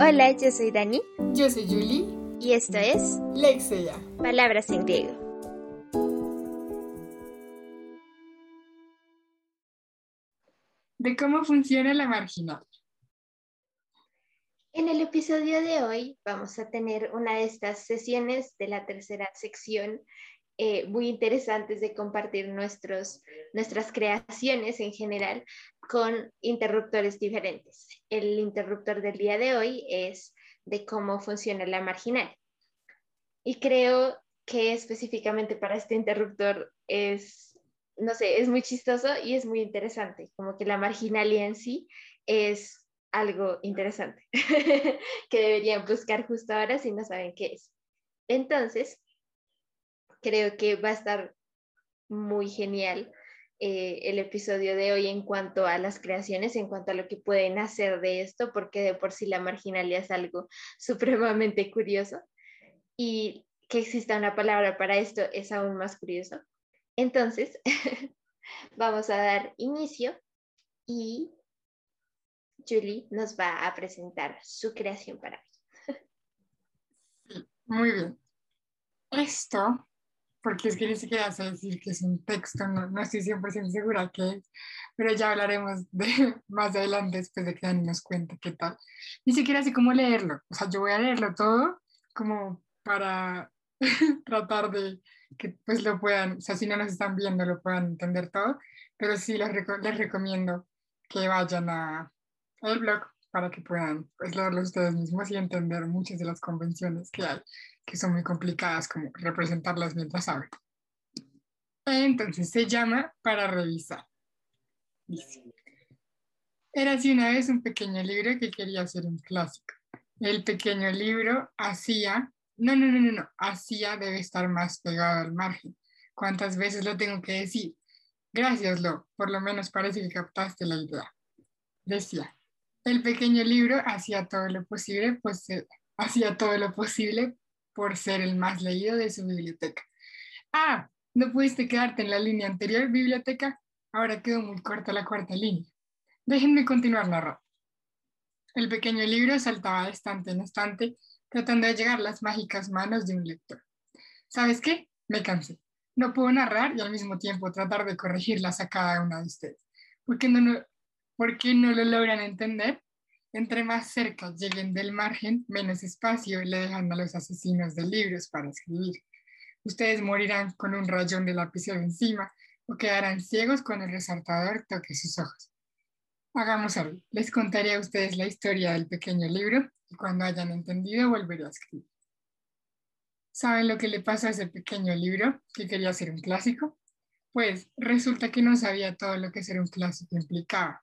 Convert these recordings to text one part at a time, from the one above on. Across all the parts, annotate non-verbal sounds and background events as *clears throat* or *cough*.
Hola, yo soy Dani. Yo soy Julie. Y esto es Lexia. Palabras en griego. De cómo funciona la marginal. En el episodio de hoy vamos a tener una de estas sesiones de la tercera sección eh, muy interesantes de compartir nuestros, nuestras creaciones en general con interruptores diferentes. El interruptor del día de hoy es de cómo funciona la marginal. Y creo que específicamente para este interruptor es, no sé, es muy chistoso y es muy interesante, como que la marginalia en sí es algo interesante *laughs* que deberían buscar justo ahora si no saben qué es. Entonces, creo que va a estar muy genial eh, el episodio de hoy en cuanto a las creaciones, en cuanto a lo que pueden hacer de esto, porque de por sí la marginalia es algo *laughs* supremamente curioso y que exista una palabra para esto es aún más curioso. Entonces, *laughs* vamos a dar inicio y Julie nos va a presentar su creación para hoy. Muy bien. Esto, porque es que ni siquiera sé decir que es un texto, no, no estoy 100% segura que es, pero ya hablaremos *laughs* de más adelante después de que Dani nos cuente qué tal. Ni siquiera sé cómo leerlo, o sea, yo voy a leerlo todo como para *laughs* tratar de que pues lo puedan, o sea, si no nos están viendo lo puedan entender todo, pero sí les, les recomiendo que vayan a, el blog para que puedan pues, leerlo ustedes mismos y entender muchas de las convenciones que hay, que son muy complicadas, como representarlas mientras saben. Entonces se llama Para revisar. Era así una vez un pequeño libro que quería ser un clásico. El pequeño libro hacía, no, no, no, no, no, hacía debe estar más pegado al margen. ¿Cuántas veces lo tengo que decir? Gracias, Lo, por lo menos parece que captaste la idea. Decía, el pequeño libro hacía todo lo posible, pues, eh, hacía todo lo posible por ser el más leído de su biblioteca. Ah, ¿no pudiste quedarte en la línea anterior, biblioteca? Ahora quedó muy corta la cuarta línea. Déjenme continuar narrando. El pequeño libro saltaba de estante en estante, tratando de llegar a las mágicas manos de un lector. ¿Sabes qué? Me cansé. No puedo narrar y al mismo tiempo tratar de corregirlas a cada una de ustedes. ¿Por qué no, no, ¿Por qué no lo logran entender? Entre más cerca lleguen del margen, menos espacio le dejan a los asesinos de libros para escribir. Ustedes morirán con un rayón de lapicero encima o quedarán ciegos cuando el resaltador toque sus ojos. Hagamos algo. Les contaré a ustedes la historia del pequeño libro y cuando hayan entendido volveré a escribir. ¿Saben lo que le pasó a ese pequeño libro que quería ser un clásico? Pues resulta que no sabía todo lo que ser un clásico implicaba.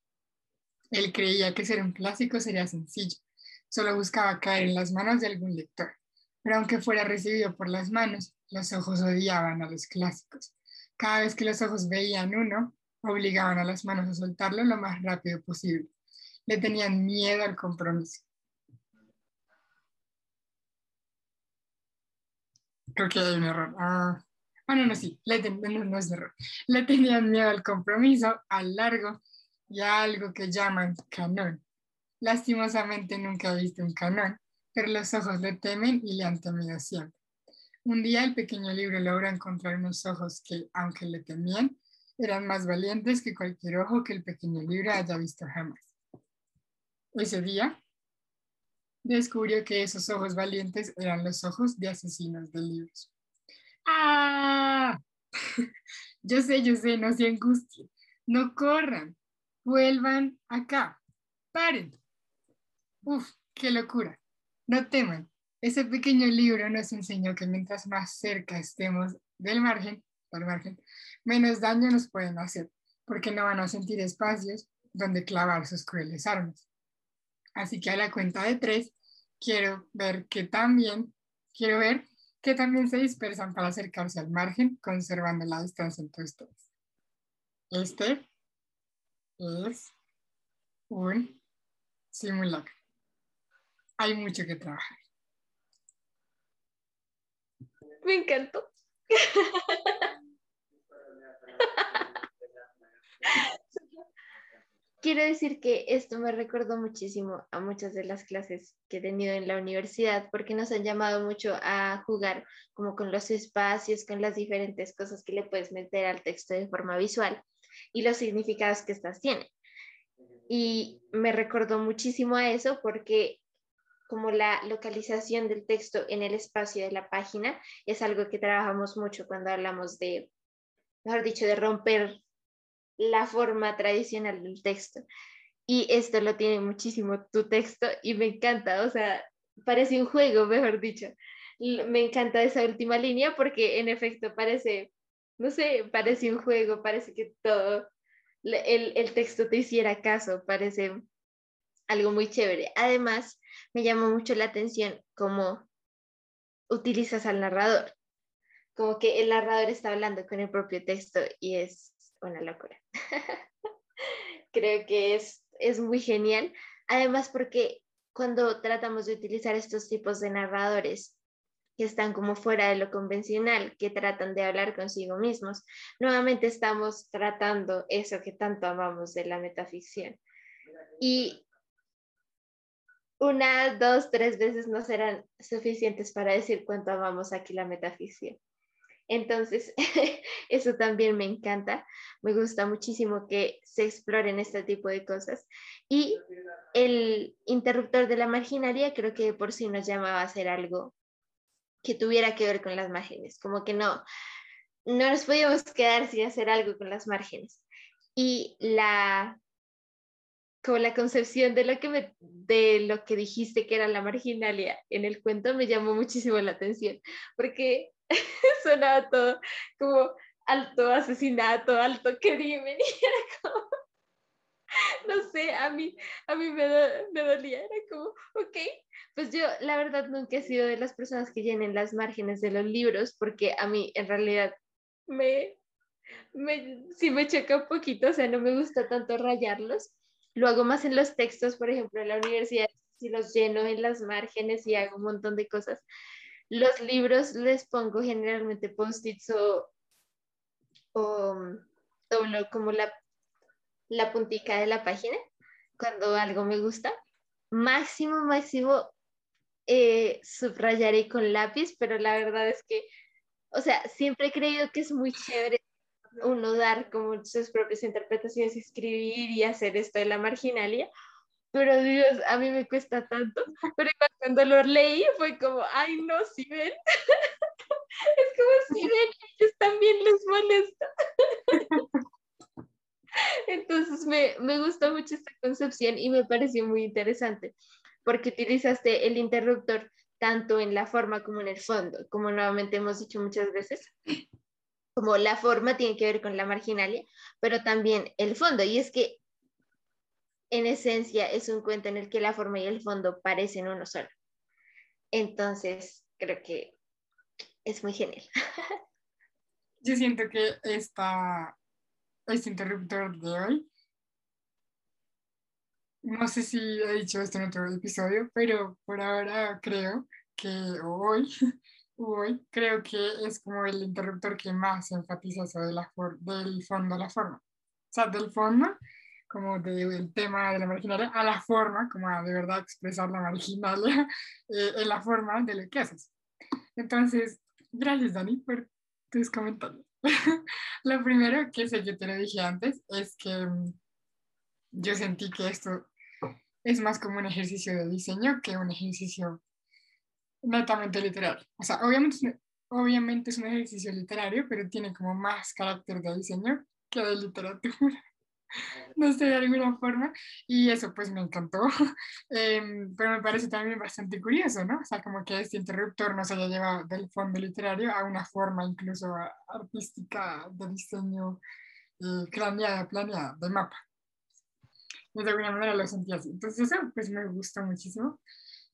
Él creía que ser un clásico sería sencillo, solo buscaba caer en las manos de algún lector. Pero aunque fuera recibido por las manos, los ojos odiaban a los clásicos. Cada vez que los ojos veían uno, obligaban a las manos a soltarlo lo más rápido posible. Le tenían miedo al compromiso. Creo que hay un error. Ah, no, no, sí, no, no es error. Le tenían miedo al compromiso, al largo y algo que llaman canón. Lastimosamente nunca he visto un canón, pero los ojos le temen y le han temido siempre. Un día el pequeño libro logra encontrar unos ojos que, aunque le temían, eran más valientes que cualquier ojo que el pequeño libro haya visto jamás. Ese día descubrió que esos ojos valientes eran los ojos de asesinos de libros. ¡Ah! *laughs* yo sé, yo sé, no se angustien, no corran, vuelvan acá, paren. Uf, qué locura. No teman, ese pequeño libro nos enseñó que mientras más cerca estemos del margen, del margen, menos daño nos pueden hacer, porque no van a sentir espacios donde clavar sus crueles armas. Así que a la cuenta de tres, quiero ver que también, quiero ver que también se dispersan para acercarse al margen, conservando la distancia entre ustedes. Este es un simulacro. Hay mucho que trabajar. Me encantó. quiero decir que esto me recordó muchísimo a muchas de las clases que he tenido en la universidad porque nos han llamado mucho a jugar como con los espacios, con las diferentes cosas que le puedes meter al texto de forma visual y los significados que estas tienen. Y me recordó muchísimo a eso porque como la localización del texto en el espacio de la página es algo que trabajamos mucho cuando hablamos de, mejor dicho, de romper la forma tradicional del texto. Y esto lo tiene muchísimo tu texto y me encanta, o sea, parece un juego, mejor dicho. Me encanta esa última línea porque en efecto parece, no sé, parece un juego, parece que todo el, el texto te hiciera caso, parece algo muy chévere. Además, me llamó mucho la atención cómo utilizas al narrador, como que el narrador está hablando con el propio texto y es una locura. *laughs* Creo que es, es muy genial. Además, porque cuando tratamos de utilizar estos tipos de narradores que están como fuera de lo convencional, que tratan de hablar consigo mismos, nuevamente estamos tratando eso que tanto amamos de la metaficción. Y una, dos, tres veces no serán suficientes para decir cuánto amamos aquí la metaficción. Entonces, *laughs* eso también me encanta. Me gusta muchísimo que se exploren este tipo de cosas. Y el interruptor de la marginalia creo que por sí nos llamaba a hacer algo que tuviera que ver con las márgenes, como que no, no nos podíamos quedar sin hacer algo con las márgenes. Y la como la concepción de lo que me, de lo que dijiste que era la marginalia en el cuento me llamó muchísimo la atención, porque *laughs* sonaba todo como alto asesinato, alto crimen, *laughs* y era como, *laughs* no sé, a mí, a mí me, me dolía, era como, ok, pues yo la verdad nunca he sido de las personas que llenen las márgenes de los libros, porque a mí en realidad me, me, sí me choca un poquito, o sea, no me gusta tanto rayarlos, lo hago más en los textos, por ejemplo, en la universidad, si los lleno en las márgenes y hago un montón de cosas. Los libros les pongo generalmente post-its o, o doblo como la, la puntica de la página cuando algo me gusta. Máximo, máximo eh, subrayaré con lápiz, pero la verdad es que, o sea, siempre he creído que es muy chévere uno dar como sus propias interpretaciones, escribir y hacer esto de la marginalia. Pero Dios, a mí me cuesta tanto. Pero cuando lo leí fue como, ay, no, si ven. *laughs* es como si ven, ellos también les molesta. *laughs* *laughs* Entonces me, me gustó mucho esta concepción y me pareció muy interesante porque utilizaste el interruptor tanto en la forma como en el fondo, como nuevamente hemos dicho muchas veces como la forma tiene que ver con la marginalia, pero también el fondo. Y es que en esencia es un cuento en el que la forma y el fondo parecen uno solo. Entonces, creo que es muy genial. *laughs* Yo siento que esta, este interruptor de hoy, no sé si he dicho esto en otro episodio, pero por ahora creo que hoy *laughs* Uy, creo que es como el interruptor que más enfatiza de la del fondo a la forma. O sea, del fondo, como del tema de la marginalia, a la forma, como a de verdad expresar la marginalia *laughs* eh, en la forma de lo que haces. Entonces, gracias Dani por tus comentarios. *laughs* lo primero que sé, que te lo dije antes, es que mm, yo sentí que esto es más como un ejercicio de diseño que un ejercicio netamente literario. O sea, obviamente obviamente es un ejercicio literario, pero tiene como más carácter de diseño que de literatura. *laughs* no sé, de alguna forma. Y eso pues me encantó. *laughs* Em, pero me parece también bastante curioso, ¿no? O sea, como que este interruptor nos haya llevado del fondo literario a una forma incluso artística de diseño eh, craneada, planeada, de mapa. de alguna manera lo sentí así. Entonces eso pues me gustó muchísimo.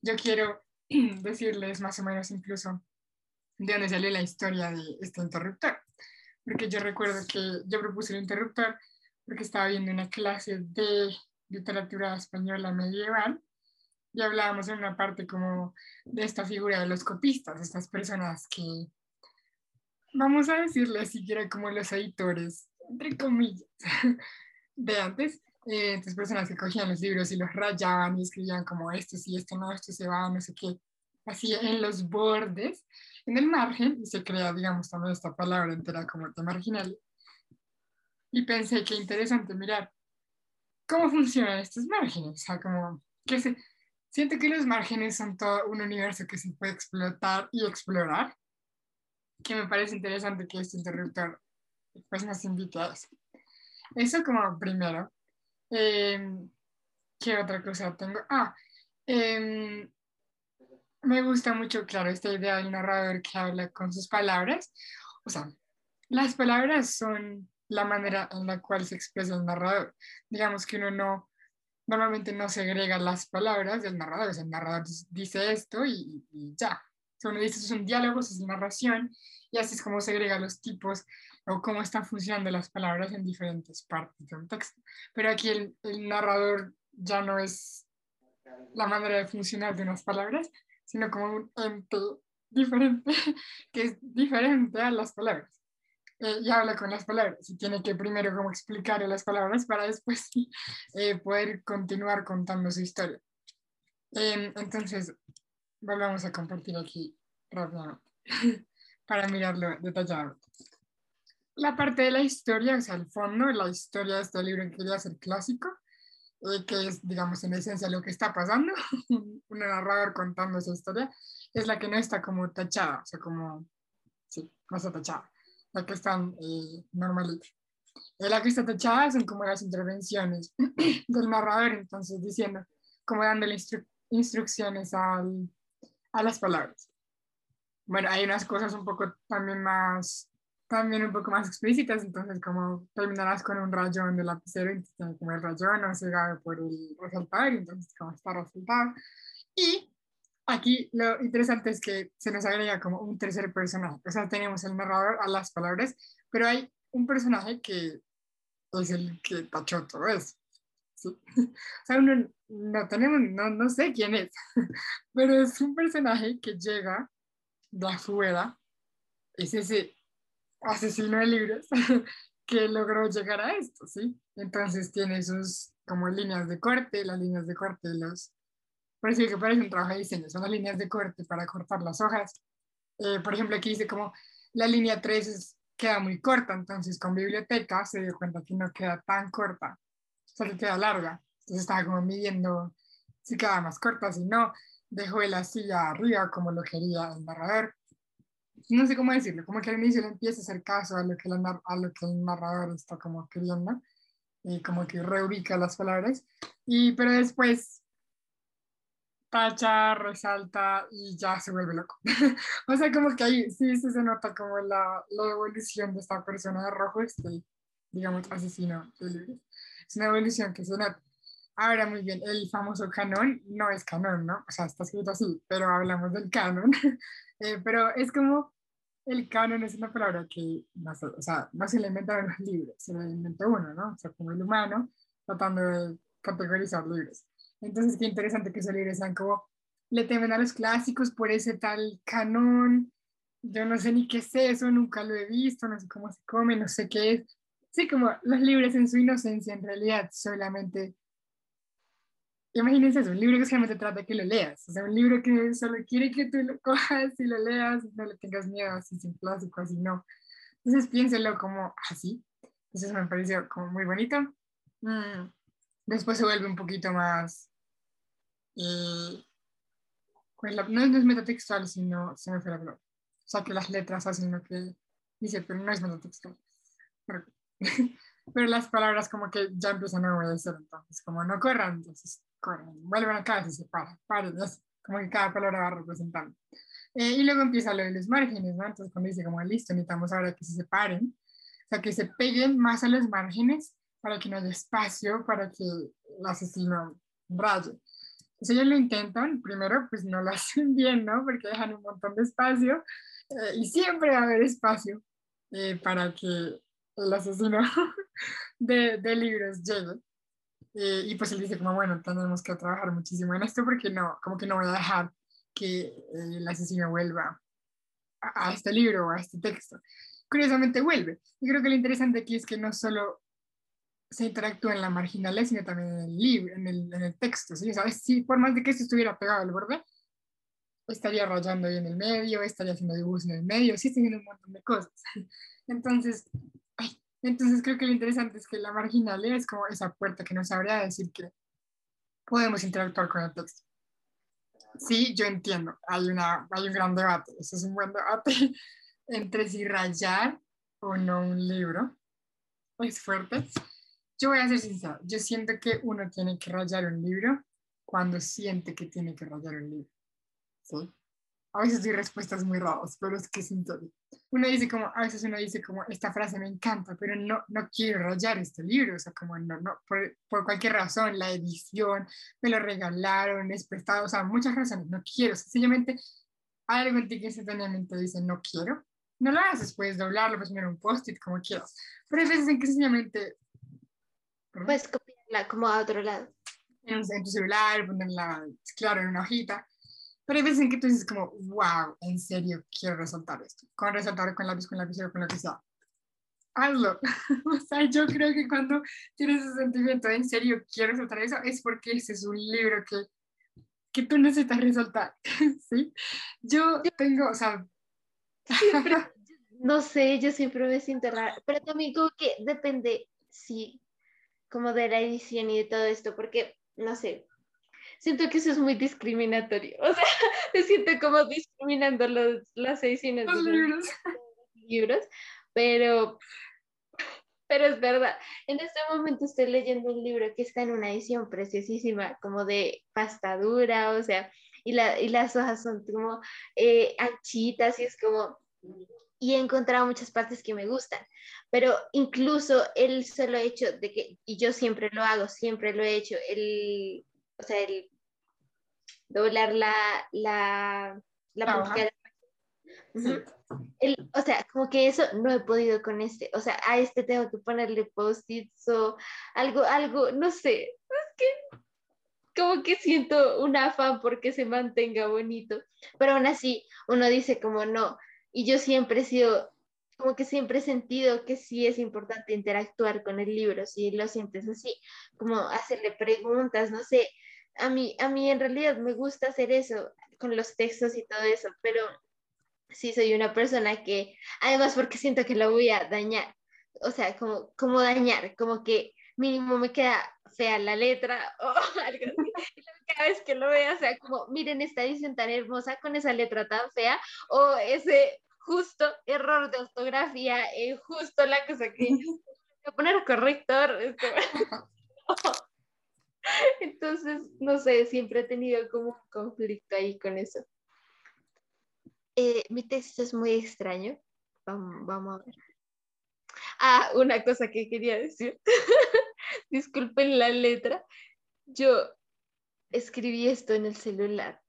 Yo quiero *clears throat* decirles más o menos incluso de dónde salió la historia de este interruptor. Porque yo recuerdo que yo propuse el interruptor porque estaba viendo una clase de literatura española medieval y hablábamos en una parte como de esta figura de los copistas, estas personas que, vamos a decirle siquiera como los editores, entre comillas, *laughs* de antes, Eh, entonces personas que cogían los libros y los rayaban y escribían como esto sí, esto no, esto se va, no sé qué, así en los bordes, en el margen, y se crea, digamos, también esta palabra entera como de marginal. Y pensé que interesante mirar cómo funcionan estos márgenes, o sea, como que se, siento que los márgenes son todo un universo que se puede explotar y explorar, que me parece interesante que este interruptor pues nos invite a eso. Eso como primero. Em, ¿Qué otra cosa tengo? Ah, em, me gusta mucho, claro, esta idea del narrador que habla con sus palabras. O sea, las palabras son la manera en la cual se expresa el narrador. Digamos que uno no, normalmente no segrega las palabras del narrador. O sea, el narrador dice esto y, ya. O sea, uno dice, es un diálogo, es narración, y así es como segrega los tipos o cómo están funcionando las palabras en diferentes partes de un texto. Pero aquí el, el narrador ya no es la manera de funcionar de unas palabras, sino como un ente *laughs* diferente, que es diferente a las palabras. Eh, y habla con las palabras y tiene que primero como explicar las palabras para después *laughs* eh, poder continuar contando su historia. Em, entonces, volvamos a compartir aquí rápidamente *laughs* para mirarlo detalladamente. La parte de la historia, o sea, el fondo, la historia de este libro que quería ser clásico, eh, que es, digamos, en esencia lo que está pasando, *laughs* un narrador contando esa historia, es la que no está como tachada, o sea, como, sí, no está tachada la que están eh, normalitas. Eh, la que está tachada son como las intervenciones *clears throat* del narrador, entonces diciendo, como dándole instrucciones al, a las palabras. Bueno, hay unas cosas un poco también más, también un poco más explícitas, entonces como terminarás con un rayón de lapicero, entonces como el rayón no cegado por el resaltador, entonces como está resaltado. Y Aquí lo interesante es que se nos agrega como un tercer personaje. O sea, tenemos el narrador a las palabras, pero hay un personaje que es el que tachó todo eso. ¿sí? *laughs* O sea, uno no tenemos, no, no sé quién es, *laughs* pero es un personaje que llega de afuera, es ese asesino de libros *laughs* que logró llegar a esto, ¿sí? Entonces tiene sus como líneas de corte, las líneas de corte los por eso que parece un trabajo de diseño, son las líneas de corte para cortar las hojas. Eh, por ejemplo, aquí dice como la línea 3 queda muy corta, entonces con biblioteca se dio cuenta que no queda tan corta, solo que queda larga. Entonces estaba como midiendo si queda más corta, si no, dejó la silla arriba como lo quería el narrador. No sé cómo decirlo, como que al inicio le empieza a hacer caso a lo que, a lo que el narrador está como queriendo y como que reubica las palabras, y, pero después tacha, resalta y ya se vuelve loco. *laughs* o sea, como que ahí sí, sí se nota como la, la evolución de esta persona de rojo, este, digamos, asesino Es una evolución que se nota. Ahora, muy bien, el famoso canon no es canon, ¿no? O sea, está escrito así, pero hablamos del canon. *laughs* Eh, pero es como, el canon es una palabra que, no o sea, no se le inventaron los libros, se le inventó uno, ¿no? O sea, como el humano, tratando de categorizar libros. Entonces, qué interesante que libros sean como, le temen a los clásicos por ese tal canon, yo no sé ni qué es eso, nunca lo he visto, no sé cómo se come, no sé qué es. Sí, como los libros en su inocencia, en realidad, solamente... Imagínense eso, un libro que solamente trata de que lo leas, o sea, un libro que solo quiere que tú lo *laughs* cojas y lo leas, no le tengas miedo, así sin clásico, así no. Entonces piénselo como así. Entonces me pareció como muy bonito. Mm. Después se vuelve un poquito más... Eh, pues no, es metatextual, sino se me fue la palabra. O sea, que las letras hacen lo que dice, pero no es metatextual. Pero, *laughs* pero las palabras como que ya empiezan a obedecer, entonces, como no corran, entonces corren, vuelven acá se paran, paren, como que cada palabra va representando. Eh, y luego empieza lo de los márgenes, ¿no? Entonces cuando dice como, listo, necesitamos ahora que se separen, o sea, que se peguen más a los márgenes para que no haya espacio para que el asesino raye. Si ellos lo intentan, primero pues no lo *laughs* hacen bien, ¿no? Porque dejan un montón de espacio eh, y siempre va a haber espacio eh, para que el asesino *laughs* de, de libros llegue. Eh, y pues él dice como, bueno, tenemos que trabajar muchísimo en esto porque no, como que no voy a dejar que el asesino vuelva a, a este libro o a este texto. Curiosamente vuelve. Y creo que lo interesante aquí es que no solo se interactúa en la marginalidad, sino también en el libro, en el, en el texto, ¿sí? ¿Sabes? Si por más de que esto estuviera pegado al borde, estaría rayando ahí en el medio, estaría haciendo dibujos en el medio, sí, haciendo un montón de cosas. *laughs* Entonces, entonces creo que lo interesante es que la marginalidad es como esa puerta que nos habría decir que podemos interactuar con el texto. Sí, yo entiendo, hay, una, hay un gran debate, ese es un buen debate *laughs* entre si rayar o no un libro. Es fuerte. Yo voy a ser sincera, yo siento que uno tiene que rayar un libro cuando siente que tiene que rayar un libro. ¿Sí? A veces doy respuestas muy raras, pero es que siento. Uno dice como, a veces uno dice como, esta frase me encanta, pero no, no quiero rayar este libro, o sea, como no, no, por, por cualquier razón, la edición, me lo regalaron, es prestado, o sea, muchas razones, no quiero, sencillamente algo en ti que instantáneamente dice, no quiero, no lo haces, puedes doblarlo, puedes poner un post-it, como quieras, pero hay veces en que sencillamente... Puedes copiarla como a otro lado. En, en tu celular, ponerla, claro, en una hojita, pero hay veces en que tú dices como, wow, en serio, quiero resaltar esto. Con resaltar con lápiz, con lapicero, con lo que sea. Hazlo. *laughs* o sea, yo creo que cuando tienes ese sentimiento de en serio quiero resaltar eso, es porque ese es un libro que, que tú necesitas resaltar. *laughs* ¿Sí? Yo tengo, o sea... *laughs* no sé, yo siempre me siento rara, pero también como que depende, sí, como de la edición y de todo esto, porque, no sé, siento que eso es muy discriminatorio. *laughs* O sea, me siento como discriminando los, las ediciones los de libros. libros, pero, pero es verdad. En este momento estoy leyendo un libro que está en una edición preciosísima, como de pasta dura, o sea, y, la, y las hojas son como eh, anchitas y es como... Y he encontrado muchas partes que me gustan, pero incluso el solo hecho de que, y yo siempre lo hago, siempre lo he hecho, el o sea, el doblar la, la, la, el, o sea, como que eso no he podido con este, o sea, a este tengo que ponerle post-its o algo, algo, no sé, es que como que siento un afán porque se mantenga bonito, pero aún así uno dice como no, y yo siempre he sido, como que siempre he sentido que sí es importante interactuar con el libro, si lo sientes así, como hacerle preguntas, no sé, a mí, a mí en realidad me gusta hacer eso con los textos y todo eso, pero sí soy una persona que, además porque siento que lo voy a dañar, o sea, como, como dañar, como que mínimo me queda fea la letra *laughs* o algo así. Cada vez que lo vea, o sea, como, miren esta edición tan hermosa con esa letra tan fea, o ese justo error de ortografía, eh, justo la cosa que *laughs* voy a poner corrector. *laughs* Entonces, no sé, siempre he tenido como un conflicto ahí con eso. Eh, mi texto es muy extraño. Vamos, vamos a ver. Ah, una cosa que quería decir. *laughs* Disculpen la letra. Yo escribí esto en el celular.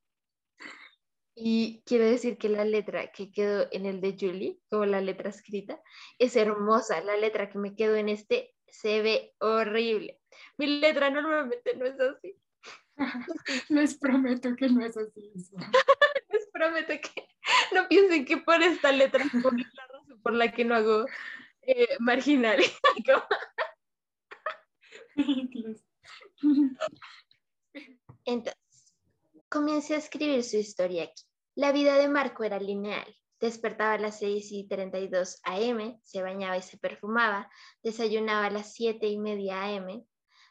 Y quiero decir que la letra que quedó en el de Julie, como la letra escrita, es hermosa. La letra que me quedó en este se ve horrible. Mi letra normalmente no es así. *laughs* Les prometo que no es así. *laughs* Les prometo que no piensen que por esta letra es por la razón por la que no hago eh, marginal. *laughs* Entonces, comencé a escribir su historia aquí. La vida de Marco era lineal. Despertaba a las 6 y 32 am, se bañaba y se perfumaba, desayunaba a las 7 y media am,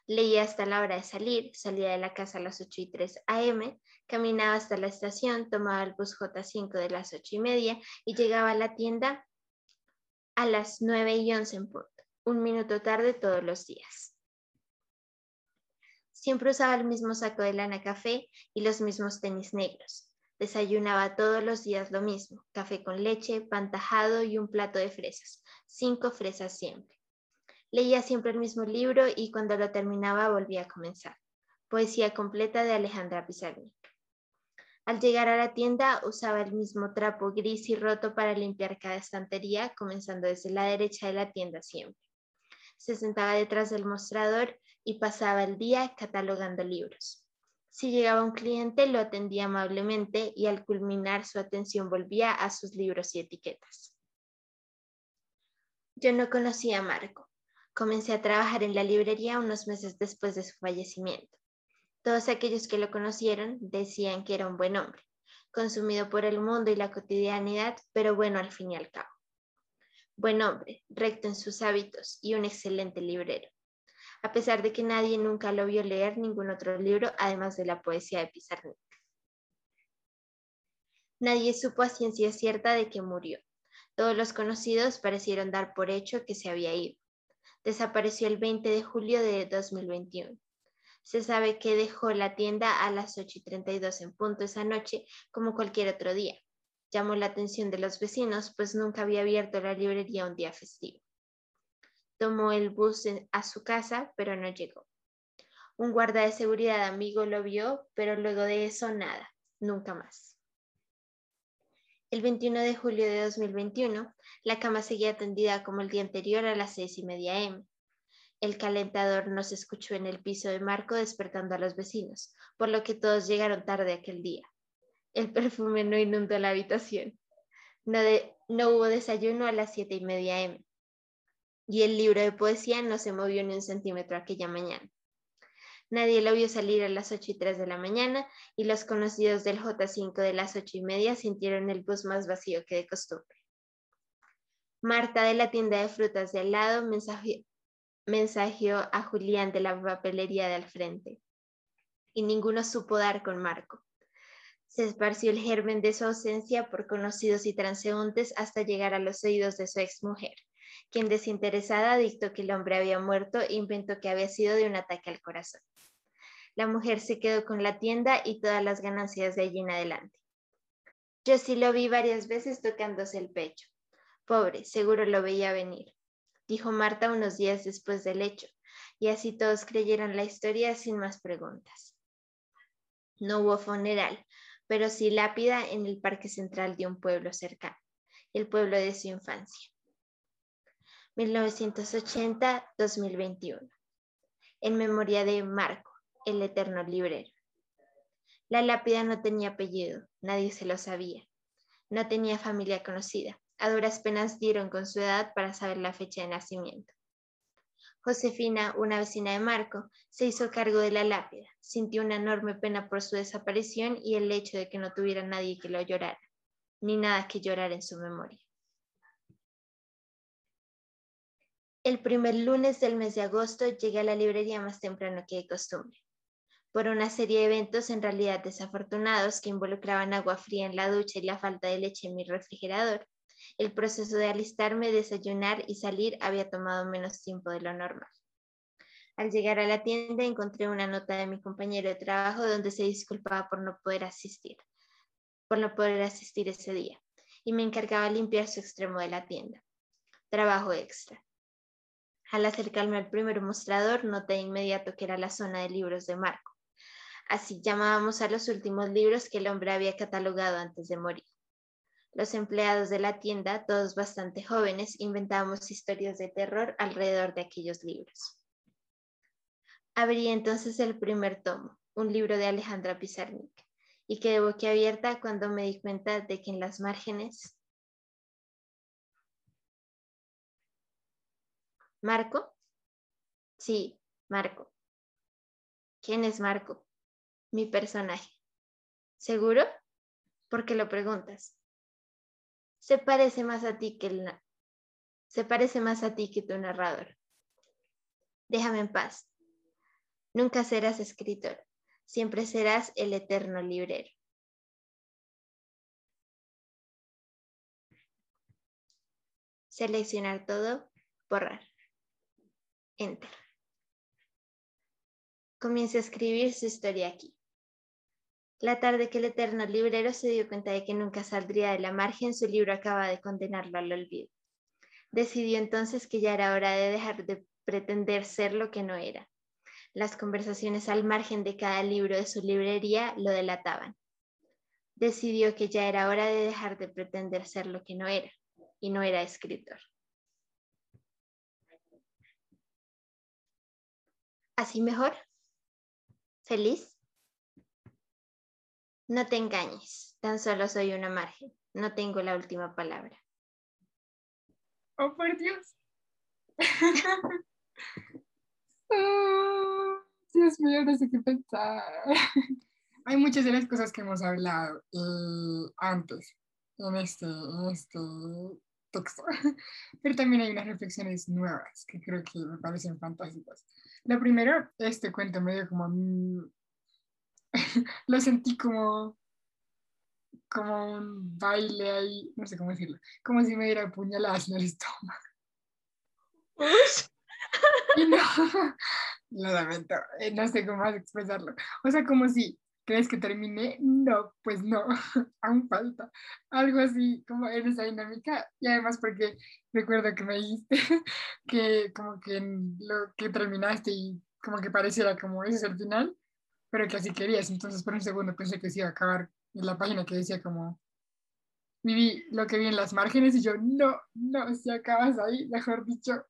leía hasta la hora de salir, salía de la casa a las 8 y 3 am, caminaba hasta la estación, tomaba el bus J5 de las 8 y media y llegaba a la tienda a las 9 y 11 en punto, un minuto tarde todos los días. Siempre usaba el mismo saco de lana café y los mismos tenis negros. Desayunaba todos los días lo mismo, café con leche, pan tajado y un plato de fresas, cinco fresas siempre. Leía siempre el mismo libro y cuando lo terminaba volvía a comenzar. Poesía completa de Alejandra Pizarnik. Al llegar a la tienda usaba el mismo trapo gris y roto para limpiar cada estantería, comenzando desde la derecha de la tienda siempre. Se sentaba detrás del mostrador y pasaba el día catalogando libros. Si llegaba un cliente, lo atendía amablemente y al culminar su atención volvía a sus libros y etiquetas. Yo no conocía a Marco. Comencé a trabajar en la librería unos meses después de su fallecimiento. Todos aquellos que lo conocieron decían que era un buen hombre, consumido por el mundo y la cotidianidad, pero bueno al fin y al cabo. Buen hombre, recto en sus hábitos y un excelente librero, a pesar de que nadie nunca lo vio leer ningún otro libro además de la poesía de Pizarnik. Nadie supo a ciencia cierta de que murió. Todos los conocidos parecieron dar por hecho que se había ido desapareció el 20 de julio de 2021. Se sabe que dejó la tienda a las 8 y 32 en punto esa noche, como cualquier otro día. Llamó la atención de los vecinos, pues nunca había abierto la librería un día festivo. Tomó el bus a su casa, pero no llegó. Un guarda de seguridad amigo lo vio, pero luego de eso nada, nunca más. El 21 de julio de 2021, la cama seguía tendida como el día anterior a las seis y media m. El calentador no se escuchó en el piso de Marco despertando a los vecinos, por lo que todos llegaron tarde aquel día. El perfume no inundó la habitación. No, hubo desayuno a las siete y media m. Y el libro de poesía no se movió ni un centímetro aquella mañana. Nadie lo vio salir a las ocho y tres de la mañana y los conocidos del J5 de las ocho y media sintieron el bus más vacío que de costumbre. Marta de la tienda de frutas de al lado mensajeó a Julián de la papelería de al frente y ninguno supo dar con Marco. Se esparció el germen de su ausencia por conocidos y transeúntes hasta llegar a los oídos de su exmujer, quien desinteresada dictó que el hombre había muerto e inventó que había sido de un ataque al corazón. La mujer se quedó con la tienda y todas las ganancias de allí en adelante. Yo sí lo vi varias veces tocándose el pecho. Pobre, seguro lo veía venir, dijo Marta unos días después del hecho, y así todos creyeron la historia sin más preguntas. No hubo funeral, pero sí lápida en el parque central de un pueblo cercano, el pueblo de su infancia. 1980-2021. En memoria de Marco, el eterno librero. La lápida no tenía apellido, nadie se lo sabía. No tenía familia conocida. A duras penas dieron con su edad para saber la fecha de nacimiento. Josefina, una vecina de Marco, se hizo cargo de la lápida. Sintió una enorme pena por su desaparición y el hecho de que no tuviera nadie que lo llorara, ni nada que llorar en su memoria. El primer lunes del mes de agosto llegué a la librería más temprano que de costumbre por una serie de eventos en realidad desafortunados que involucraban agua fría en la ducha y la falta de leche en mi refrigerador. El proceso de alistarme, desayunar y salir había tomado menos tiempo de lo normal. Al llegar a la tienda encontré una nota de mi compañero de trabajo donde se disculpaba por no poder asistir, por no poder asistir ese día, y me encargaba limpiar su extremo de la tienda. Trabajo extra. Al acercarme al primer mostrador, noté de inmediato que era la zona de libros de Marco. Así llamábamos a los últimos libros que el hombre había catalogado antes de morir. Los empleados de la tienda, todos bastante jóvenes, inventábamos historias de terror alrededor de aquellos libros. Abrí entonces el primer tomo, un libro de Alejandra Pizarnik, y quedé boquiabierta cuando me di cuenta de que en las márgenes... ¿Marco? Sí, Marco. ¿Quién es Marco? mi personaje. ¿Seguro? ¿Por qué lo preguntas? Se parece más a ti que el se parece más a ti que tu narrador. Déjame en paz. Nunca serás escritor, siempre serás el eterno librero. Seleccionar todo, borrar. Enter. Comienza a escribir su historia aquí. La tarde que el eterno librero se dio cuenta de que nunca saldría de la margen, su libro acaba de condenarlo al olvido. Decidió entonces que ya era hora de dejar de pretender ser lo que no era. Las conversaciones al margen de cada libro de su librería lo delataban. Decidió que ya era hora de dejar de pretender ser lo que no era, y no era escritor. ¿Así mejor? ¿Feliz? No te engañes, tan solo soy una margen, no tengo la última palabra. Oh, por Dios. *laughs* Ah, Dios mío, no sé qué pensar. *laughs* Hay muchas de las cosas que hemos hablado eh, antes en este, en este texto, *laughs* pero también hay unas reflexiones nuevas que creo que me parecen fantásticas. Lo primero, este cuento medio como... *laughs* lo sentí como como un baile ahí, no sé cómo decirlo, como si me diera puñaladas en el estómago. *laughs* Y no, lo lamento, eh, no sé cómo más expresarlo. O sea, como si, ¿crees que terminé? No, pues no, *laughs* aún falta. Algo así, como en esa dinámica. Y además porque recuerdo que me dijiste *laughs* que como que lo que terminaste y como que pareciera como ese es el final, pero que así querías. Entonces por un segundo pensé que se iba a acabar en la página que decía como viví lo que vi en las márgenes y yo, no, no, si acabas ahí, mejor dicho,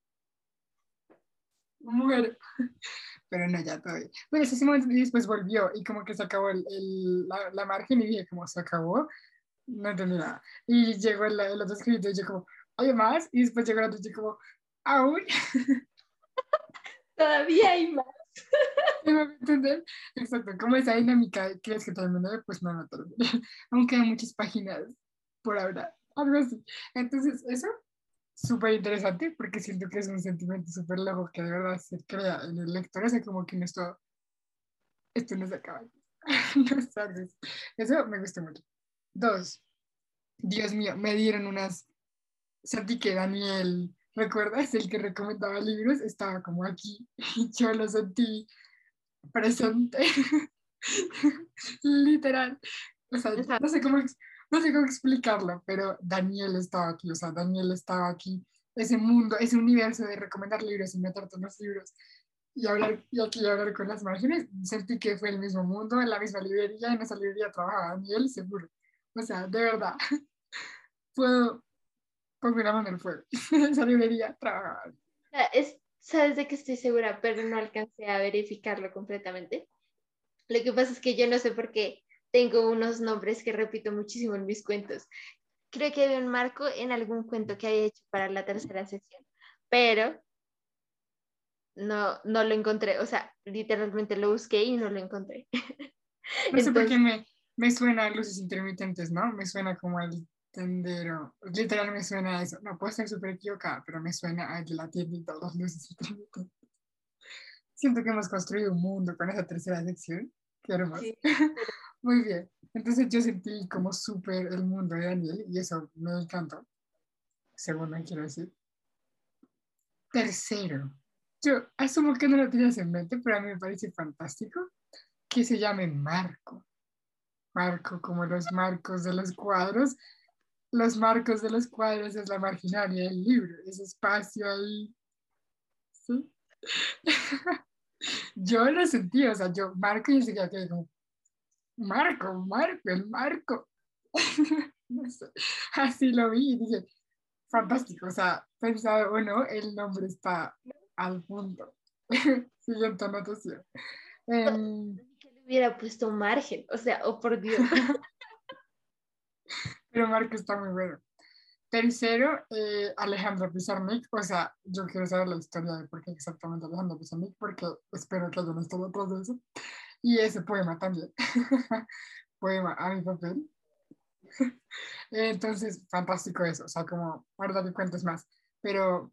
muero. *laughs* Pero no, ya todavía. Bueno, ese momento y después volvió y como que se acabó el, el- la, la margen y dije, como se acabó, no entendí nada. Y llegó el, el otro escrito y yo como, ¿hay más? Y después llegó el otro y yo como, aún, *laughs* Todavía hay más. *laughs* ¿me voy a entender? Exacto, como esa dinámica, ¿crees que terminé? Pues no, no terminé. *laughs* Aunque hay muchas páginas por ahora, algo así. Entonces, eso, súper interesante porque siento que es un sentimiento súper loco que de verdad se crea en el lector, o sea, como que esto, esto no se acaba. *laughs* no sabes. Eso me gusta mucho. Dos, Dios mío, me dieron unas, sentí que Daniel, ¿recuerdas? El que recomendaba libros, estaba como aquí *laughs* y yo lo sentí presente. *laughs* Literal. O sea, no sé cómo, no sé cómo explicarlo, pero Daniel estaba aquí, o sea, Daniel estaba aquí, ese mundo, ese universo de recomendar libros y meterte en los libros y hablar y aquí hablar con las márgenes, sentí que fue el mismo mundo, en la misma librería, en esa librería trabajaba Daniel, seguro. O sea, de verdad, *laughs* puedo poner en el fuego. *laughs* En esa librería trabajaba. Es, sabes de que estoy segura, pero no alcancé a verificarlo completamente. Lo que pasa es que yo no sé por qué tengo unos nombres que repito muchísimo en mis cuentos. Creo que había un marco en algún cuento que había hecho para la tercera sección, pero no, no lo encontré. O sea, literalmente lo busqué y no lo encontré. *laughs* No sé por qué me, me suena a luces intermitentes, ¿no? Me suena como al tendero. Literal me suena a eso. No puedo estar súper equivocada, pero me suena a que la tienda y todas las luces intermitentes. *laughs* Siento que hemos construido un mundo con esa tercera sección. Qué hermoso. Sí. *laughs* Muy bien. Entonces yo sentí como súper el mundo de Daniel y eso me encantó. Segundo, quiero decir. Tercero, yo asumo que no lo tienes en mente, pero a mí me parece fantástico que se llame Marco. Marco, como los marcos de los cuadros. Los marcos de los cuadros es la marginalia del libro, ese espacio ahí. ¿Sí? *laughs* yo lo sentí, o sea, yo marco y enseguida quedé como, Marco, Marco, el Marco. *laughs* no sé, así lo vi y dije, fantástico, o sea, pensado o no, el nombre está al punto. *laughs* Siguiente anotación. Que le hubiera puesto margen, o sea, oh por Dios. *laughs* pero Marco está muy bueno. Tercero, eh, Alejandro Pizarnik, o sea, yo quiero saber la historia de por qué exactamente Alejandro Pizarnik, porque espero que haya una historia detrás de eso. Y ese poema también. *laughs* poema a mi papel. *laughs* Entonces, fantástico eso, o sea, como, ahora que cuentes más, pero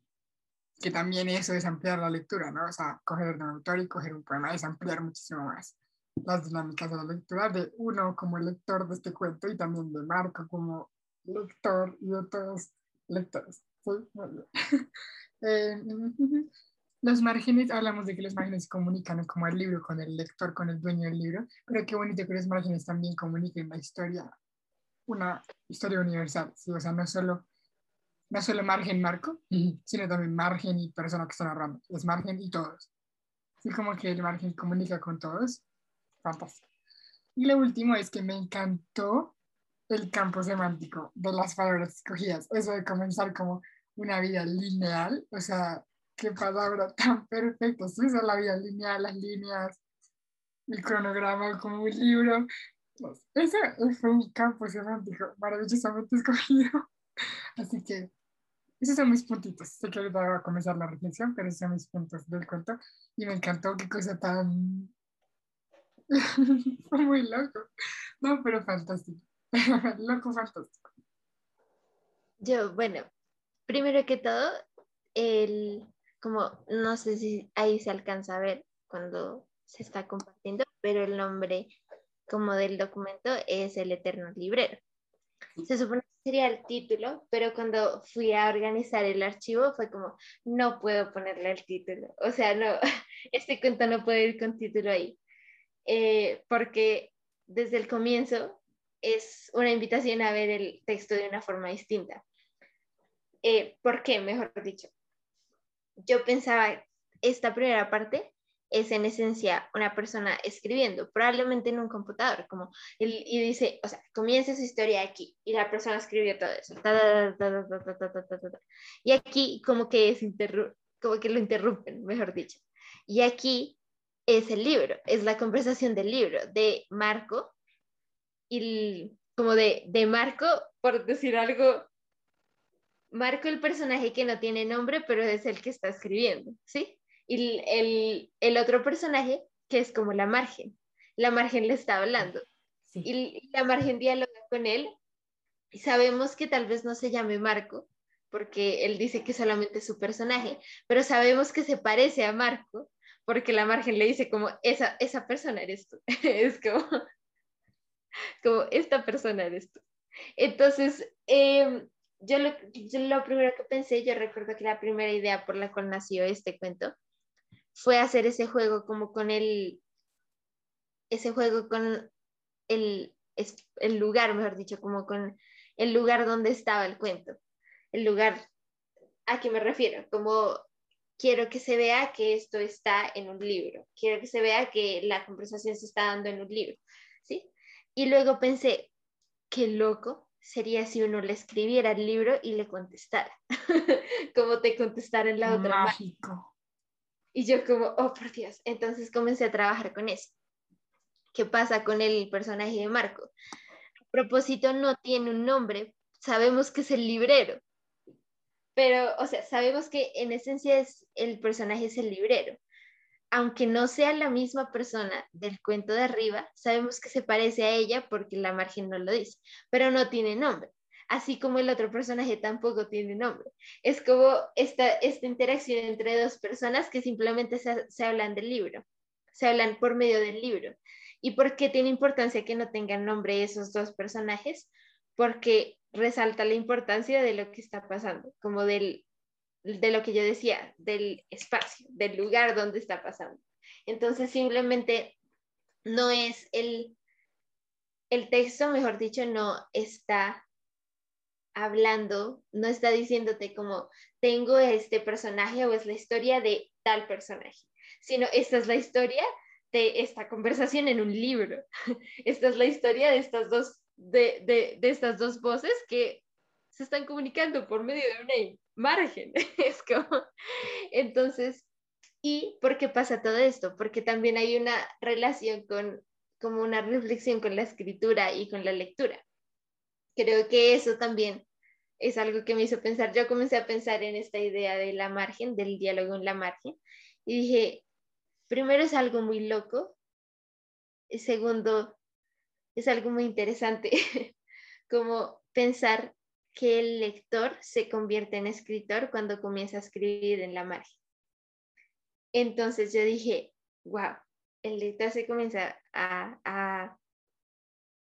que también eso es ampliar la lectura, ¿no? O sea, coger un autor y coger un poema es ampliar muchísimo más las dinámicas de la lectura de uno como lector de este cuento y también de Marco como lector y todos lectores. ¿sí? Bien. *laughs* Eh, los márgenes, hablamos de que los márgenes comunican como el libro con el lector, con el dueño del libro, pero qué bonito que los márgenes también comuniquen la historia, una historia universal, ¿sí? o sea, no solo, no solo margen marco, sino también margen y persona que está narrando, es margen y todos. Así como que el margen comunica con todos, fantástico. Y lo último es que me encantó el campo semántico de las palabras escogidas, eso de comenzar como una vida lineal, o sea, qué palabra tan perfecta, es la vida lineal, las líneas, el cronograma como un libro, sé, ese fue un campo semántico maravillosamente escogido, *laughs* así que esos son mis puntitos. Sé que ahorita va a comenzar la reflexión, pero esos son mis puntos del cuento. Y me encantó, qué cosa tan... *laughs* Fue muy loco. No, pero fantástico. *laughs* loco, fantástico. Yo, bueno, primero que todo, el, como, no sé si ahí se alcanza a ver cuando se está compartiendo, pero el nombre como del documento es El Eterno Librero. Se supone que sería el título, pero cuando fui a organizar el archivo fue como, no puedo ponerle el título. O sea, no, *laughs* este cuento no puede ir con título ahí. Eh, porque desde el comienzo es una invitación a ver el texto de una forma distinta. Eh, ¿Por qué, mejor dicho? Yo pensaba, esta primera parte es en esencia una persona escribiendo, probablemente en un computador, como y dice, o sea, comienza su historia aquí y la persona escribió todo eso. y aquí como que es como que lo interrumpen, mejor dicho. Y aquí es el libro, es la conversación del libro de Marco y como de, de Marco, por decir algo, Marco el personaje que no tiene nombre, pero es el que está escribiendo, ¿sí? y el, el, otro personaje que es como la margen. La margen le está hablando y, la margen dialoga con él y sabemos que tal vez no se llame Marco porque él dice que solamente es su personaje, pero sabemos que se parece a Marco porque la margen le dice como esa, esa persona eres tú. *laughs* es como, como esta persona eres tú. Entonces, em, yo, lo, lo primero que pensé, yo recuerdo que la primera idea por la cual nació este cuento fue hacer ese juego como con el, ese juego con el, el lugar, mejor dicho, como con el lugar donde estaba el cuento, el lugar a qué me refiero, como quiero que se vea que esto está en un libro, quiero que se vea que la conversación se está dando en un libro, ¿sí? Y luego pensé, qué loco sería si uno le escribiera el libro y le contestara, *laughs* como te contestara en la otra. Mágico. Y yo como, oh, por Dios. Entonces comencé a trabajar con eso. ¿Qué pasa con el personaje de Marco? A propósito, no tiene un nombre. Sabemos que es el librero. Pero, o sea, sabemos que en esencia es, el personaje es el librero. Aunque no sea la misma persona del cuento de arriba, sabemos que se parece a ella porque la margen no lo dice, pero no tiene nombre así como el otro personaje tampoco tiene nombre. Es como esta, esta interacción entre dos personas que simplemente se, hablan del libro, se hablan por medio del libro. ¿Y por qué tiene importancia que no tengan nombre esos dos personajes? Porque resalta la importancia de lo que está pasando, como del, de lo que yo decía, del espacio, del lugar donde está pasando. Entonces simplemente no es el, el texto, mejor dicho, no está hablando, no está diciéndote como tengo este personaje o es la historia de tal personaje, sino esta es la historia de esta conversación en un libro. *laughs* Esta es la historia de estas dos, de, estas dos voces que se están comunicando por medio de una margen. *laughs* Es como, entonces, ¿y por qué pasa todo esto? Porque también hay una relación con, como una reflexión con la escritura y con la lectura creo que eso también es algo que me hizo pensar. Yo comencé a pensar en esta idea de la margen, del diálogo en la margen, y dije, primero es algo muy loco, y segundo, es algo muy interesante, *laughs* como pensar que el lector se convierte en escritor cuando comienza a escribir en la margen. Entonces yo dije, wow, el lector se comienza a, a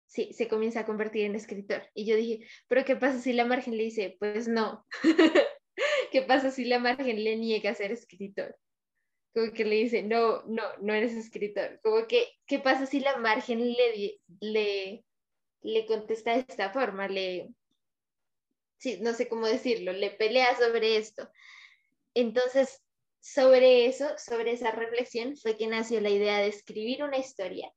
sí, se comienza a convertir en escritor. Y yo dije, pero ¿qué pasa si la margen le dice, pues no? *laughs* ¿Qué pasa si la margen le niega a ser escritor? Como que le dice, no, no, no eres escritor. Como que, ¿qué pasa si la margen le, le, le contesta de esta forma? Le, no sé cómo decirlo, le pelea sobre esto. Entonces, sobre eso, sobre esa reflexión, fue que nació la idea de escribir una historia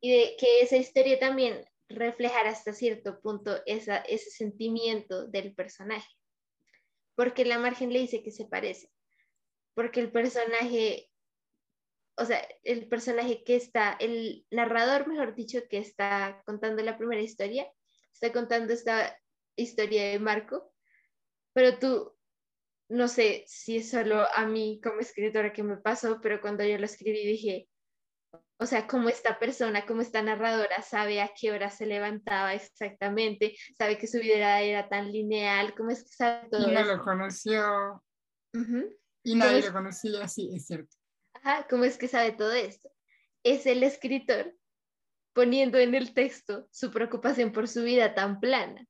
y de que esa historia también reflejara hasta cierto punto esa, ese sentimiento del personaje. Porque la margen le dice que se parece. Porque el personaje, o sea, el personaje que está, el narrador, mejor dicho, que está contando la primera historia, está contando esta historia de Marco, pero tú, no sé si es solo a mí como escritora que me pasó, pero cuando yo lo escribí dije, o sea, cómo esta persona, como esta narradora sabe a qué hora se levantaba exactamente, sabe que su vida era tan lineal, cómo es que sabe todo. Y no lo conoció. Y nadie lo conocía, sí, es cierto. Ajá, ¿cómo es que sabe todo esto? Es el escritor poniendo en el texto su preocupación por su vida tan plana.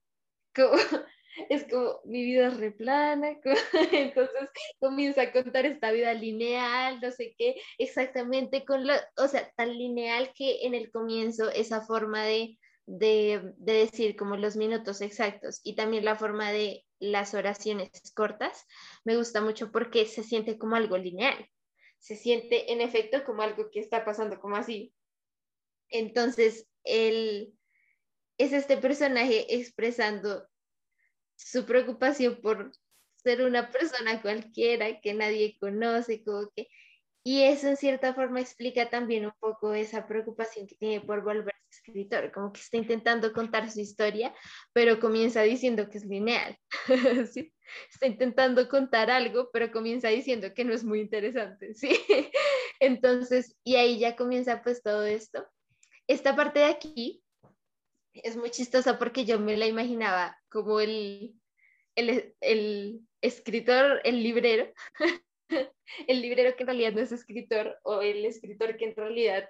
*laughs* Es como mi vida es replana, *laughs* entonces comienza a contar esta vida lineal, no sé qué, exactamente con lo, o sea, tan lineal que en el comienzo esa forma de, de, de decir como los minutos exactos y también la forma de las oraciones cortas, me gusta mucho porque se siente como algo lineal, se siente en efecto como algo que está pasando como así. Entonces, él es este personaje expresando su preocupación por ser una persona cualquiera que nadie conoce, como que, y eso en cierta forma explica también un poco esa preocupación que tiene por volverse escritor, como que está intentando contar su historia, pero comienza diciendo que es lineal, *laughs* ¿sí? Está intentando contar algo, pero comienza diciendo que no es muy interesante, ¿sí? *laughs* Entonces, y ahí ya comienza pues todo esto. Esta parte de aquí es muy chistosa porque yo me la imaginaba como el, el, escritor, el librero, *laughs* el librero que en realidad no es escritor o el escritor que en realidad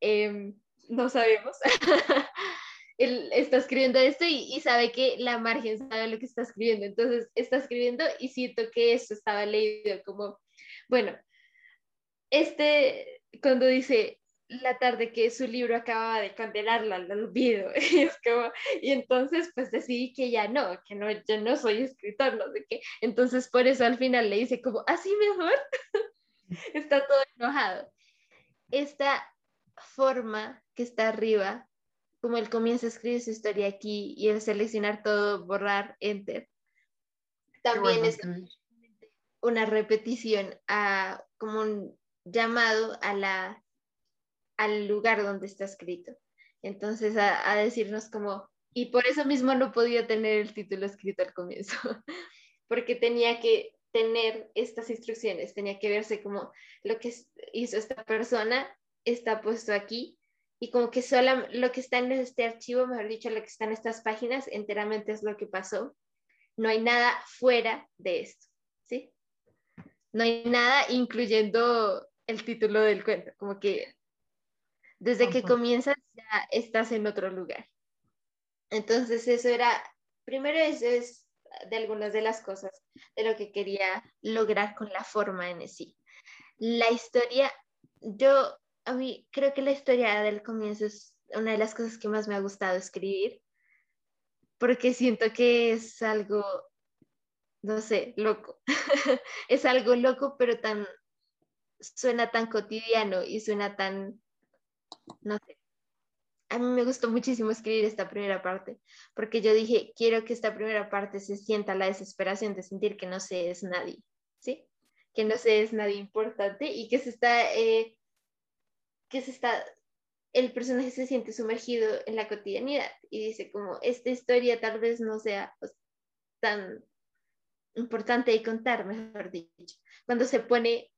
em, no sabemos. *laughs* Él está escribiendo esto y, y, sabe que la margen sabe lo que está escribiendo. Entonces está escribiendo y siento que esto estaba leído como, bueno, este, cuando dice, la tarde que su libro acababa de candelarla al olvido. *laughs* Y, es como, y entonces pues decidí que ya no, que no, yo no soy escritor, no sé qué. Entonces por eso al final le dice como, así mejor. *laughs* está todo enojado. Esta forma que está arriba, como él comienza a escribir su historia aquí y el seleccionar todo, borrar, enter, también es una repetición a como un llamado a la al lugar donde está escrito. Entonces, a, decirnos como, y por eso mismo no podía tener el título escrito al comienzo, *laughs* porque tenía que tener estas instrucciones, tenía que verse como lo que hizo esta persona está puesto aquí y como que solo lo que está en este archivo, mejor dicho, lo que está en estas páginas, enteramente es lo que pasó. No hay nada fuera de esto, ¿sí? No hay nada incluyendo el título del cuento, como que desde que comienzas ya estás en otro lugar. Entonces eso era, primero eso es de algunas de las cosas de lo que quería lograr con la forma en sí. La historia, yo a mí creo que la historia del comienzo es una de las cosas que más me ha gustado escribir, porque siento que es algo, no sé, loco. *laughs* es algo loco, pero tan, suena tan cotidiano y suena tan no sé. A mí me gustó muchísimo escribir esta primera parte, porque yo dije, quiero que esta primera parte se sienta la desesperación de sentir que no se es nadie, ¿sí? Que no se es nadie importante y que se está, eh, que se está, el personaje se siente sumergido en la cotidianidad y dice como, esta historia tal vez no sea pues, tan importante de contar, mejor dicho. Cuando se pone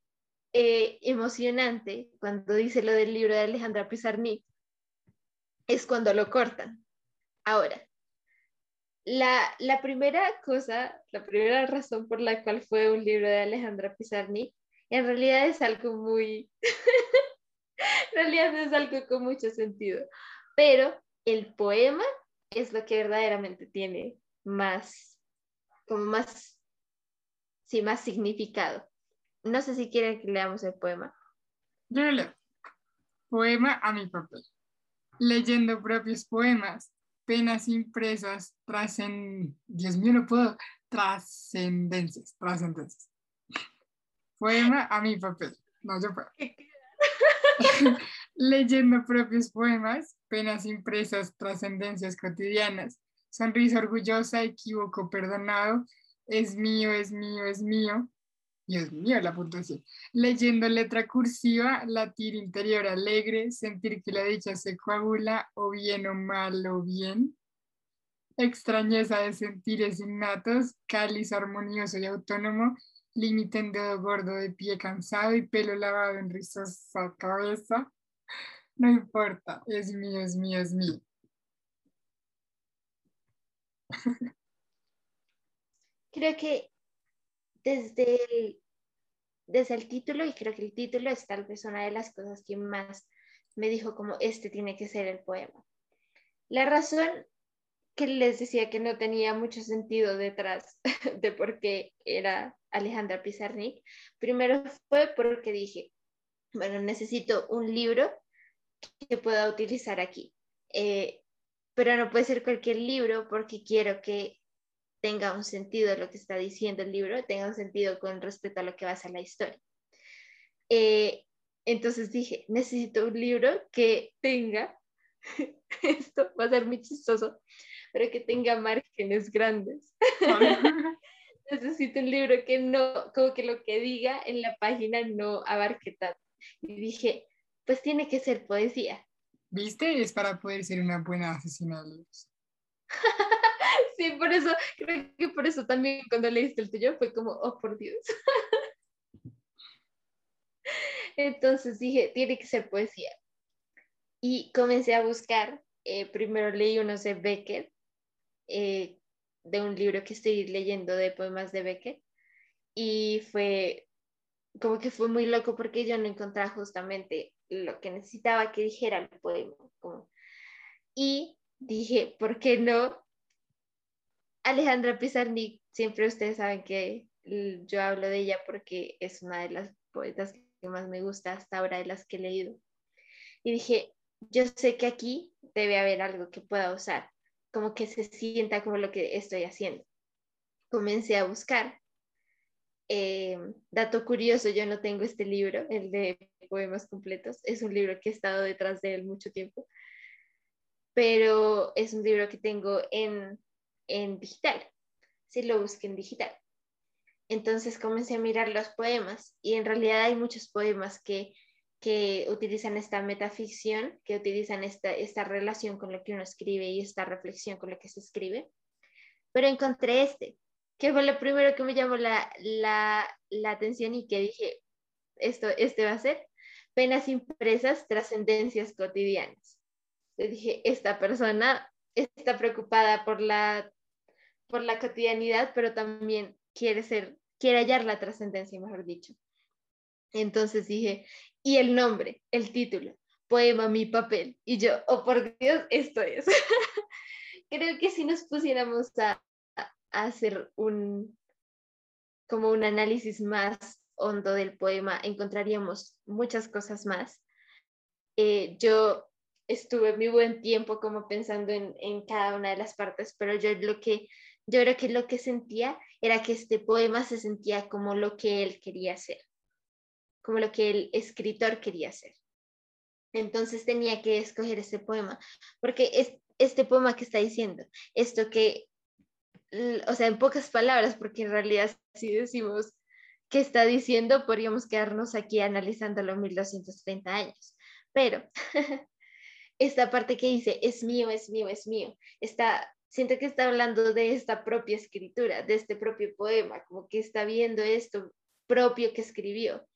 eh, emocionante cuando dice lo del libro de Alejandra Pizarnik es cuando lo cortan. Ahora, la, la, primera cosa, la primera razón por la cual fue un libro de Alejandra Pizarnik, en realidad es algo muy, *laughs* en realidad es algo con mucho sentido, pero el poema es lo que verdaderamente tiene más, como más, sí, más significado. No sé si quieren que leamos el poema. Yo lo leo. Poema a mi papel. Leyendo propios poemas, penas impresas, trascend... Dios mío, no puedo. Trascendencias, trascendencias. Poema a mi papel. No, yo puedo. *laughs* Leyendo propios poemas, penas impresas, trascendencias cotidianas, sonrisa orgullosa, equívoco perdonado, es mío, es mío, es mío, Dios mío, la puntuación. Leyendo letra cursiva, latir interior alegre, sentir que la dicha se coagula, o bien o mal o bien. extrañeza de sentires innatos, cáliz armonioso y autónomo, límite en dedo gordo de pie cansado y pelo lavado en rizosa cabeza. No importa, es mío, es mío, es mío. Creo que desde el, desde el título, y creo que el título es tal vez una de las cosas que más me dijo como este tiene que ser el poema. La razón que les decía que no tenía mucho sentido detrás *laughs* de por qué era Alejandra Pizarnik, primero fue porque dije, bueno, necesito un libro que pueda utilizar aquí. Eh, pero no puede ser cualquier libro porque quiero que tenga un sentido lo que está diciendo el libro, tenga un sentido con respecto a lo que va a ser la historia. Eh, entonces dije, necesito un libro que tenga, *laughs* esto va a ser muy chistoso, pero que tenga márgenes grandes. *laughs* necesito un libro que no, como que lo que diga en la página no abarque tanto. Y dije, pues tiene que ser poesía. ¿Viste? Es para poder ser una buena asesina de libros. *laughs* sí, por eso, creo que por eso también cuando leíste el tuyo fue como, oh, por Dios. *laughs* Entonces dije, tiene que ser poesía. Y comencé a buscar, eh, primero leí unos de Becker, eh, de un libro que estoy leyendo de poemas de Becker, y fue como que fue muy loco porque yo no encontraba justamente lo que necesitaba que dijera el poema. Y dije, ¿por qué no? Alejandra Pizarnik, siempre ustedes saben que yo hablo de ella porque es una de las poetas que más me gusta hasta ahora de las que he leído. Y dije, yo sé que aquí debe haber algo que pueda usar, como que se sienta como lo que estoy haciendo. Comencé a buscar eh, dato curioso, yo no tengo este libro, el de poemas completos. Es un libro que he estado detrás de él mucho tiempo, pero es un libro que tengo en, en digital. Si lo busqué en digital. Entonces comencé a mirar los poemas y en realidad hay muchos poemas que, que utilizan esta metaficción, que utilizan esta, esta relación con lo que uno escribe y esta reflexión con lo que se escribe. Pero encontré este, que fue lo primero que me llamó la, la, la atención y que dije, esto, este va a ser penas impresas, trascendencias cotidianas. Le dije, esta persona está preocupada por la, por la cotidianidad, pero también quiere ser, quiere hallar la trascendencia, mejor dicho. Entonces dije, y el nombre, el título, poema mi papel. Y yo, oh por Dios, esto es. *laughs* Creo que si nos pusiéramos a, hacer un, como un análisis más hondo del poema, encontraríamos muchas cosas más. Eh, yo estuve muy buen tiempo como pensando en, en, cada una de las partes, pero yo lo que, yo creo que lo que sentía era que este poema se sentía como lo que él quería hacer, como lo que el escritor quería hacer. Entonces tenía que escoger este poema, porque es este poema que está diciendo, esto que o sea, en pocas palabras, porque en realidad si decimos qué está diciendo, podríamos quedarnos aquí analizándolo 1230 años. Pero *laughs* esta parte que dice, es mío, es mío, es mío, está, siento que está hablando de esta propia escritura, de este propio poema, como que está viendo esto propio que escribió.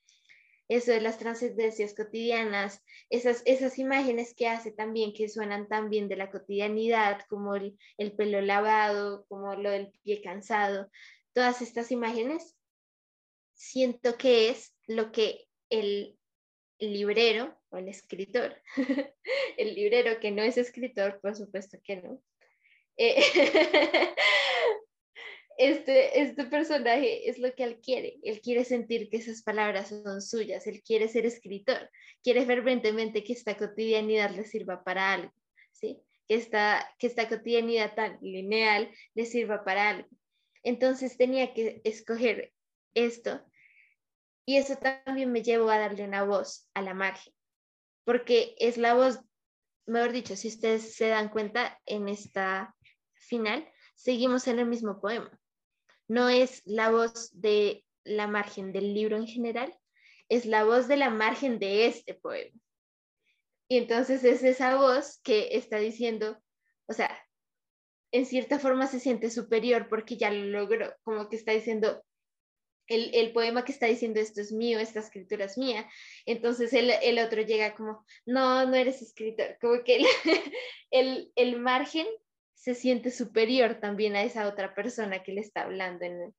Eso de las trascendencias cotidianas, esas, esas imágenes que hace también, que suenan también de la cotidianidad, como el, el pelo lavado, como lo del pie cansado, todas estas imágenes, siento que es lo que el librero o el escritor, *laughs* el librero que no es escritor, por supuesto que no, eh, *laughs* este, este personaje es lo que él quiere. Él quiere sentir que esas palabras son suyas. Él quiere ser escritor. Quiere ferventemente que esta cotidianidad le sirva para algo. ¿sí? Que, esta, que esta cotidianidad tan lineal le sirva para algo. Entonces tenía que escoger esto. Y eso también me llevó a darle una voz a la margen. Porque es la voz, mejor dicho, si ustedes se dan cuenta en esta final, seguimos en el mismo poema no es la voz de la margen del libro en general, es la voz de la margen de este poema. Y entonces es esa voz que está diciendo, o sea, en cierta forma se siente superior porque ya lo logró, como que está diciendo, el, el, poema que está diciendo esto es mío, esta escritura es mía. Entonces el, el otro llega como, no, no eres escritor, como que el, *laughs* el, margen se siente superior también a esa otra persona que le está hablando. En,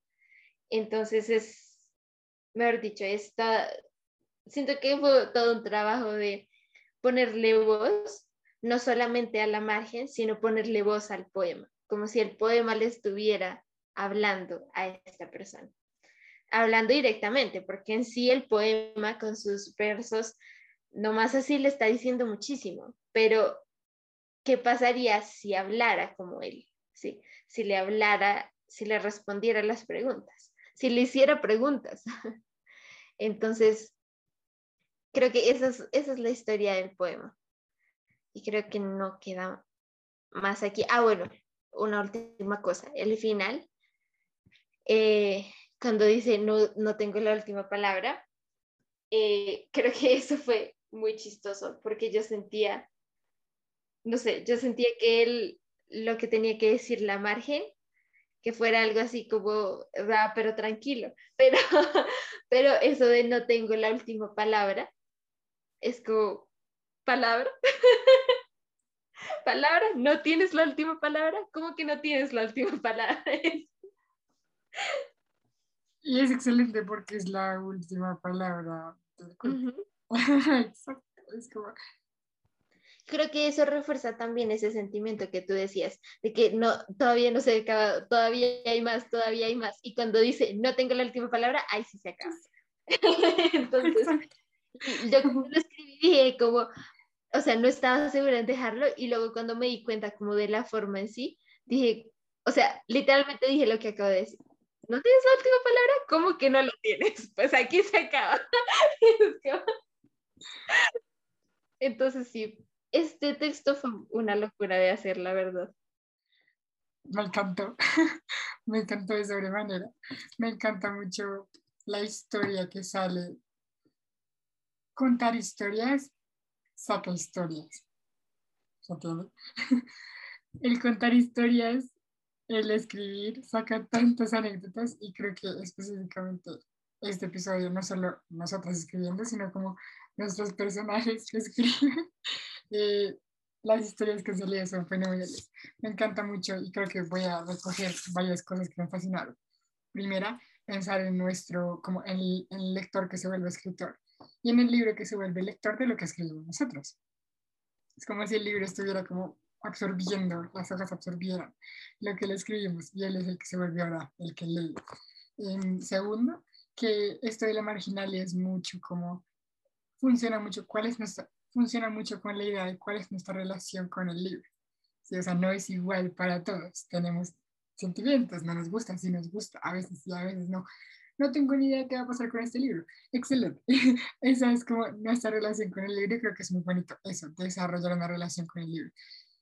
entonces es, mejor dicho, está, siento que fue todo un trabajo de ponerle voz, no solamente a la margen, sino ponerle voz al poema, como si el poema le estuviera hablando a esta persona hablando directamente, porque en sí el poema con sus versos, nomás así le está diciendo muchísimo, pero ¿qué pasaría si hablara como él? ¿Sí? Si le hablara, si le respondiera las preguntas, si le hiciera preguntas. *laughs* Entonces, creo que esa es, esa es la historia del poema. Y creo que no queda más aquí. Ah, bueno, una última cosa. El final, eh, cuando dice no, no tengo la última palabra, eh, creo que eso fue muy chistoso porque yo sentía, no sé, yo sentía que él lo que tenía que decir la margen, que fuera algo así como, va, pero tranquilo, *laughs* pero, pero eso de no tengo la última palabra, es como, palabra. *laughs* palabra, no tienes la última palabra, ¿cómo que no tienes la última *laughs* palabra? Y es excelente porque es la última palabra. Exacto, es como... Creo que eso refuerza también ese sentimiento que tú decías, de que no, todavía no se acaba, todavía hay más, todavía hay más. Y cuando dice, no tengo la última palabra, ahí sí se acaba. *laughs* Entonces, yo como lo escribí, dije como, o sea, no estaba segura en dejarlo y luego cuando me di cuenta como de la forma en sí, dije, o sea, literalmente dije lo que acabo de decir. ¿no tienes la última palabra? ¿Cómo que no lo tienes? *laughs* Pues aquí se acaba. *laughs* Entonces sí, este texto fue una locura de hacer, la verdad. Me encantó, *laughs* me encantó de sobremanera. Me encanta mucho la historia que sale. Contar historias saca historias. *laughs* El contar historias el escribir saca tantas anécdotas y creo que específicamente este episodio no solo nosotras escribiendo, sino como nuestros personajes que *laughs* escriben, eh, las historias que salían son fenomenales. Me encanta mucho y creo que voy a recoger varias cosas que me fascinaron. Primera, pensar en nuestro, como en el, lector que se vuelve escritor y en el libro que se vuelve lector de lo que escribimos nosotros. Es como si el libro estuviera como absorbiendo, las hojas absorbieron lo que le escribimos y él es el que se volvió ahora el que lee. En segundo, que esto de la marginalia es mucho como, funciona mucho, cuál es nuestra, funciona mucho con la idea de cuál es nuestra relación con el libro. Sí, o sea, no es igual para todos, tenemos sentimientos, no nos gusta, sí nos gusta, a veces sí, a veces no. No tengo ni idea qué va a pasar con este libro. Excelente. *laughs* Esa es como nuestra relación con el libro creo que es muy bonito eso, desarrollar una relación con el libro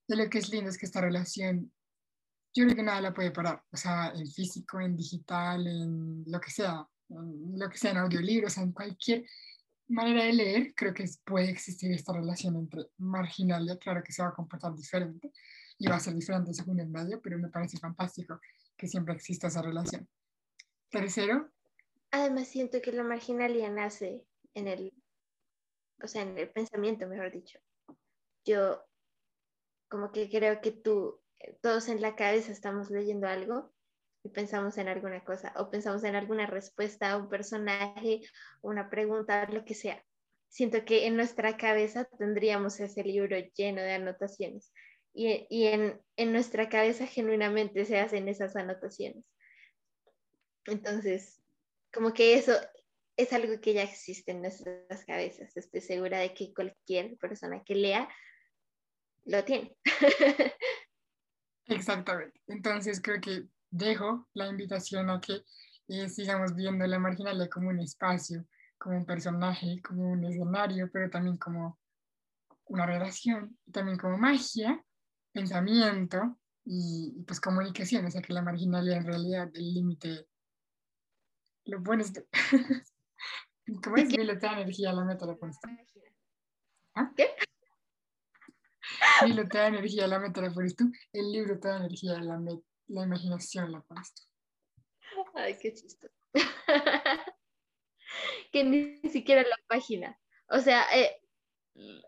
de lo que es lindo es que esta relación, yo creo que nada la puede parar, o sea, en físico, en digital, en lo que sea, en lo que sea en audiolibros, en cualquier manera de leer, creo que puede existir esta relación entre marginalia, claro que se va a comportar diferente y va a ser diferente según el medio, pero me parece fantástico que siempre exista esa relación. Tercero. Además siento que la marginalia nace en el, o sea, en el pensamiento, mejor dicho. Yo como que creo que tú, todos en la cabeza estamos leyendo algo y pensamos en alguna cosa o pensamos en alguna respuesta un personaje, una pregunta, lo que sea. Siento que en nuestra cabeza tendríamos ese libro lleno de anotaciones y, y en, en nuestra cabeza genuinamente se hacen esas anotaciones. Entonces, como que eso es algo que ya existe en nuestras cabezas. Estoy segura de que cualquier persona que lea lo tiene. *laughs* Exactamente. Entonces creo que dejo la invitación a que eh, sigamos viendo la marginalidad como un espacio, como un personaje, como un escenario, pero también como una relación, también como magia, pensamiento y, pues comunicación, o sea que la marginalidad en realidad el límite lo pones tú. ¿Cómo es? *laughs* Mi energía, la meta la pones ¿Ah? ¿Qué? libro te da energía, la meta la pones tú, el libro te da energía, la, la imaginación la pones tú. Ay, qué chistoso. *laughs* que ni siquiera la página. O sea, eh... *laughs* ni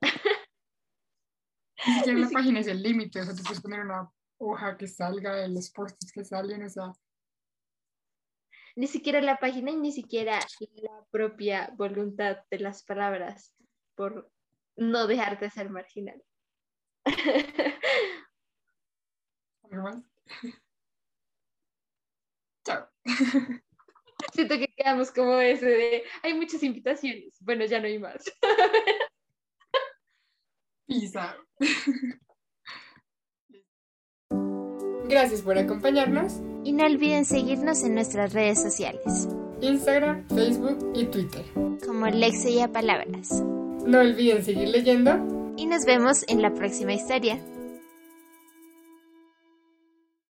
siquiera *laughs* la página es el límite, o sea, tú puedes poner una hoja que salga los posts que salen, o sea. Ni siquiera la página y ni siquiera la propia voluntad de las palabras por no dejarte ser marginal. *laughs* Siento que quedamos como ese de, hay muchas invitaciones. Bueno, ya no hay más. *laughs* Pisa. Gracias por acompañarnos. Y no olviden seguirnos en nuestras redes sociales. Instagram, Facebook y Twitter. Como Lexia Palabras. No olviden seguir leyendo. Y nos vemos en la próxima historia.